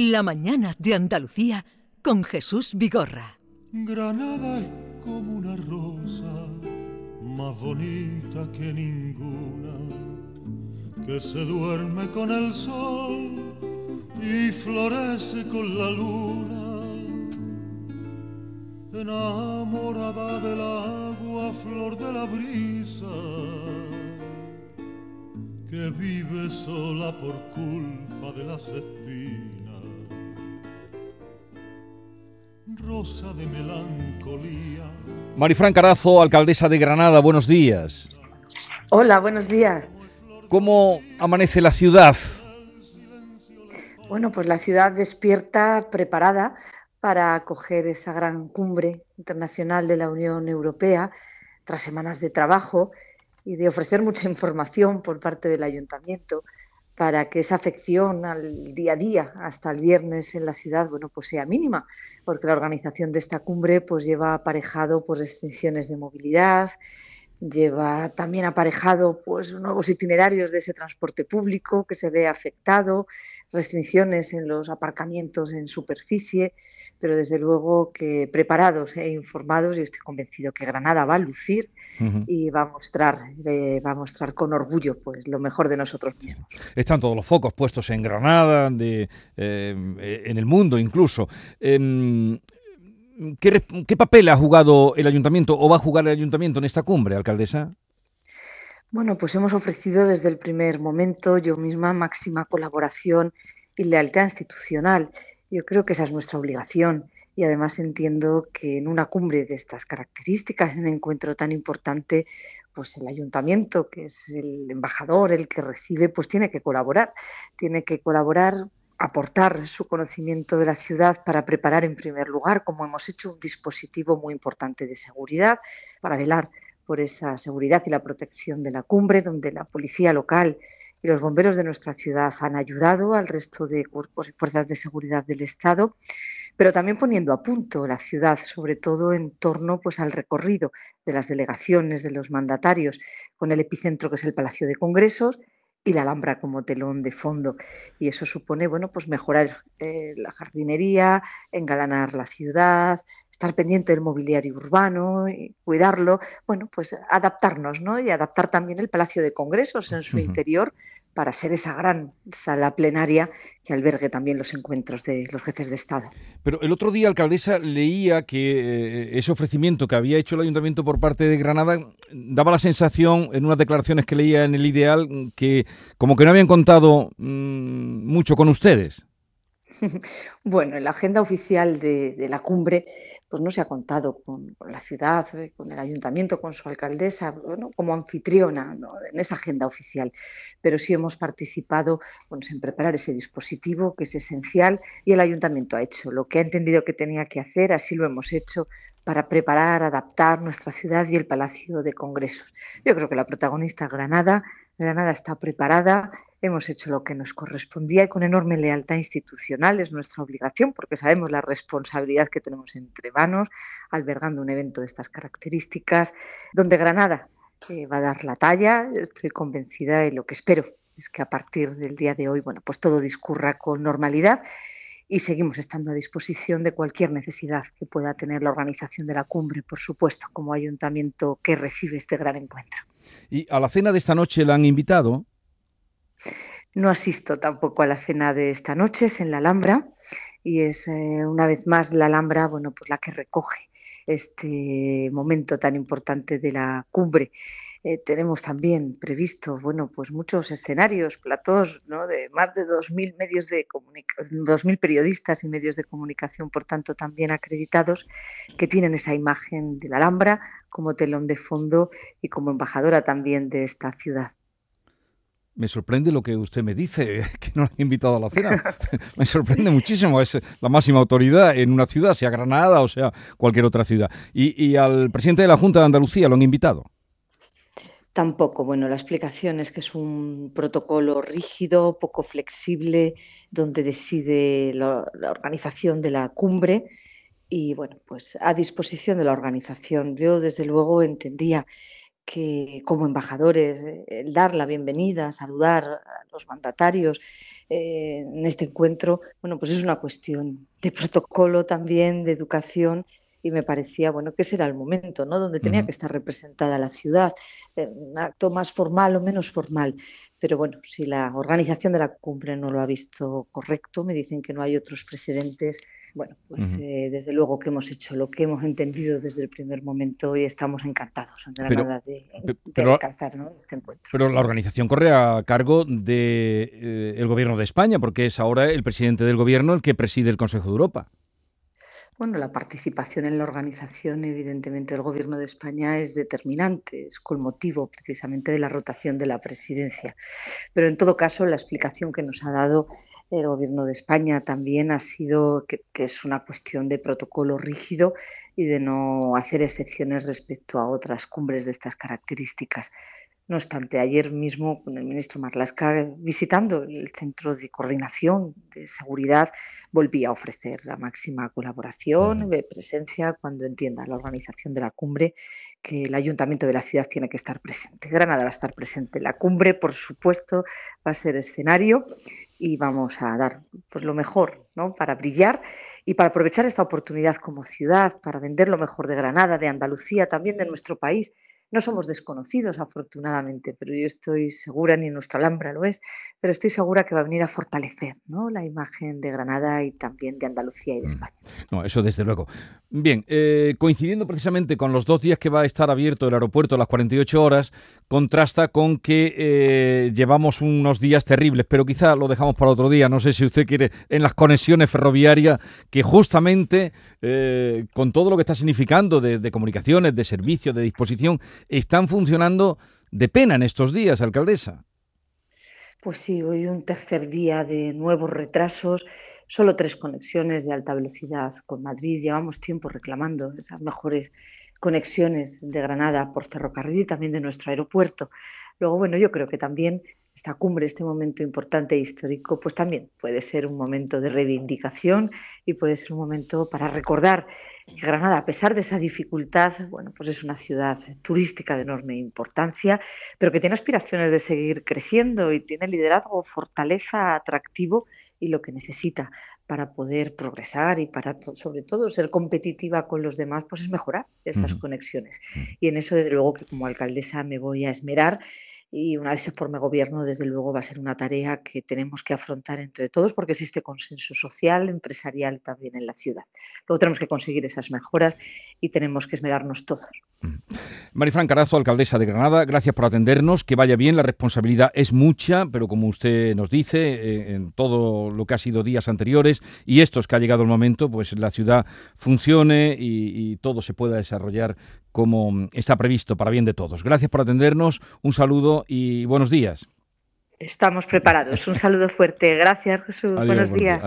La mañana de Andalucía con Jesús Vigorra. Granada es como una rosa, más bonita que ninguna, que se duerme con el sol y florece con la luna. Enamorada del agua, flor de la brisa, que vive sola por culpa de las espinas. Rosa de melancolía. Marifran Carazo, alcaldesa de Granada, buenos días. Hola, buenos días. ¿Cómo amanece la ciudad? Bueno, pues la ciudad despierta preparada para acoger esa gran cumbre internacional de la Unión Europea tras semanas de trabajo y de ofrecer mucha información por parte del ayuntamiento para que esa afección al día a día hasta el viernes en la ciudad bueno pues sea mínima porque la organización de esta cumbre pues lleva aparejado pues restricciones de movilidad lleva también aparejado pues nuevos itinerarios de ese transporte público que se ve afectado restricciones en los aparcamientos en superficie pero desde luego que preparados e informados y estoy convencido que Granada va a lucir y va a mostrar eh, va a mostrar con orgullo pues lo mejor de nosotros mismos. Están todos los focos puestos en Granada, de, eh, en el mundo incluso. Em, ¿qué, ¿Qué papel ha jugado el ayuntamiento o va a jugar el ayuntamiento en esta cumbre, alcaldesa? Bueno, pues hemos ofrecido desde el primer momento yo misma máxima colaboración y lealtad institucional yo creo que esa es nuestra obligación y además entiendo que en una cumbre de estas características, en un encuentro tan importante, pues el ayuntamiento, que es el embajador, el que recibe, pues tiene que colaborar, tiene que colaborar aportar su conocimiento de la ciudad para preparar en primer lugar, como hemos hecho, un dispositivo muy importante de seguridad para velar por esa seguridad y la protección de la cumbre, donde la policía local y los bomberos de nuestra ciudad han ayudado al resto de fuerzas de seguridad del Estado, pero también poniendo a punto la ciudad, sobre todo en torno pues, al recorrido de las delegaciones de los mandatarios, con el epicentro que es el Palacio de Congresos y la Alhambra como telón de fondo. Y eso supone bueno, pues mejorar eh, la jardinería, engalanar la ciudad, estar pendiente del mobiliario urbano, y cuidarlo, bueno, pues adaptarnos, ¿no? Y adaptar también el Palacio de Congresos en su interior para ser esa gran sala plenaria que albergue también los encuentros de los jefes de Estado. Pero el otro día, alcaldesa, leía que eh, ese ofrecimiento que había hecho el ayuntamiento por parte de Granada daba la sensación, en unas declaraciones que leía en el Ideal, que como que no habían contado mm, mucho con ustedes. Bueno, en la agenda oficial de, la cumbre, pues no se ha contado con, la ciudad, eh, con el ayuntamiento, con su alcaldesa, como anfitriona en esa agenda oficial. Pero sí hemos participado en preparar ese dispositivo que es esencial y el ayuntamiento ha hecho lo que ha entendido que tenía que hacer, así lo hemos hecho para preparar, adaptar nuestra ciudad y el Palacio de Congresos. Yo creo que la protagonista Granada, Granada está preparada, hemos hecho lo que nos correspondía y con enorme lealtad institucional es nuestra obligación porque sabemos la responsabilidad que tenemos entre albergando un evento de estas características donde Granada eh, va a dar la talla, estoy convencida y lo que espero es que a partir del día de hoy, bueno, pues todo discurra con normalidad y seguimos estando a disposición de cualquier necesidad que pueda tener la organización de la cumbre, por supuesto, como ayuntamiento que recibe este gran encuentro. ¿Y a la cena de esta noche la han invitado? No asisto tampoco a la cena de esta noche, es en la Alhambra y es eh, una vez más la Alhambra, bueno, pues la que recoge este momento tan importante de la cumbre. Eh, tenemos también previsto, bueno, pues muchos escenarios, platós, ¿no? De más de 2.000 medios de comunicación, 2.000 periodistas y medios de comunicación, por tanto, también acreditados, que tienen esa imagen de la Alhambra como telón de fondo y como embajadora también de esta ciudad me sorprende lo que usted me dice, que no le han invitado a la cena. me sorprende muchísimo. Es la máxima autoridad en una ciudad, sea Granada o sea cualquier otra ciudad. Y, al presidente de la Junta de Andalucía lo han invitado. Tampoco. Bueno, la explicación es que es un protocolo rígido, poco flexible, donde decide la organización de la cumbre y, bueno, pues a disposición de la organización. Yo, desde luego, entendía que como embajadores, eh, el dar la bienvenida, saludar a los mandatarios eh, en este encuentro, bueno, pues es una cuestión de protocolo también, de educación y me parecía, bueno, que ese era el momento, ¿no? Donde tenía que estar representada la ciudad, eh, un acto más formal o menos formal. Pero bueno, si la organización de la cumbre no lo ha visto correcto, me dicen que no hay otros precedentes. Bueno, pues eh, desde luego que hemos hecho lo que hemos entendido desde el primer momento y estamos encantados en Granada de, alcanzar este encuentro. Pero la organización corre a cargo del de, eh, gobierno de España, porque es ahora el presidente del gobierno el que preside el Consejo de Europa. Bueno, la participación en la organización, evidentemente, del Gobierno de España es determinante, es con motivo precisamente de la rotación de la presidencia. Pero en todo caso, la explicación que nos ha dado el Gobierno de España también ha sido que, que es una cuestión de protocolo rígido y de no hacer excepciones respecto a otras cumbres de estas características. No obstante, ayer mismo con el ministro Marlasca visitando el Centro de Coordinación de Seguridad volví a ofrecer la máxima colaboración, de presencia cuando entienda la organización de la cumbre que el ayuntamiento de la ciudad tiene que estar presente. Granada va a estar presente. La cumbre, por supuesto, va a ser escenario y vamos a dar pues, lo mejor ¿no? para brillar y para aprovechar esta oportunidad como ciudad, para vender lo mejor de Granada, de Andalucía, también de nuestro país no somos desconocidos, afortunadamente, pero yo estoy segura, ni nuestra Alhambra lo es, pero estoy segura que va a venir a fortalecer ¿no? la imagen de Granada y también de Andalucía y de mm. España. No, eso desde luego. Bien, eh, coincidiendo precisamente con los dos días que va a estar abierto el aeropuerto a las 48 horas, contrasta con que eh, llevamos unos días terribles, pero quizá lo dejamos para otro día. No sé si usted quiere en las conexiones ferroviarias, que justamente eh, con todo lo que está significando de, de comunicaciones, de servicios, de disposición, están funcionando de pena en estos días, alcaldesa. Pues sí, hoy un tercer día de nuevos retrasos, solo tres conexiones de alta velocidad con Madrid. Llevamos tiempo reclamando esas mejores conexiones de Granada por ferrocarril y también de nuestro aeropuerto. Luego, bueno, yo creo que también esta cumbre, este momento importante e histórico, pues también puede ser un momento de reivindicación y puede ser un momento para recordar que Granada, a pesar de esa dificultad, bueno, pues es una ciudad turística de enorme importancia, pero que tiene aspiraciones de seguir creciendo y tiene liderazgo, fortaleza, atractivo y lo que necesita para poder progresar y para sobre todo ser competitiva con los demás, pues es mejorar esas conexiones. Y en eso, desde luego, que como alcaldesa me voy a esmerar y una vez se forme gobierno, desde luego va a ser una tarea que tenemos que afrontar entre todos porque existe consenso social, empresarial también en la ciudad. Luego tenemos que conseguir esas mejoras y tenemos que esmerarnos todos. Mm. Marifran Carazo, alcaldesa de Granada, gracias por atendernos, que vaya bien, la responsabilidad es mucha, pero como usted nos dice, eh, en todo lo que ha sido días anteriores y estos que ha llegado el momento, pues la ciudad funcione y, y todo se pueda desarrollar como está previsto para bien de todos. Gracias por atendernos, un saludo y buenos días. Estamos preparados. Un saludo fuerte. Gracias, Jesús. buenos días.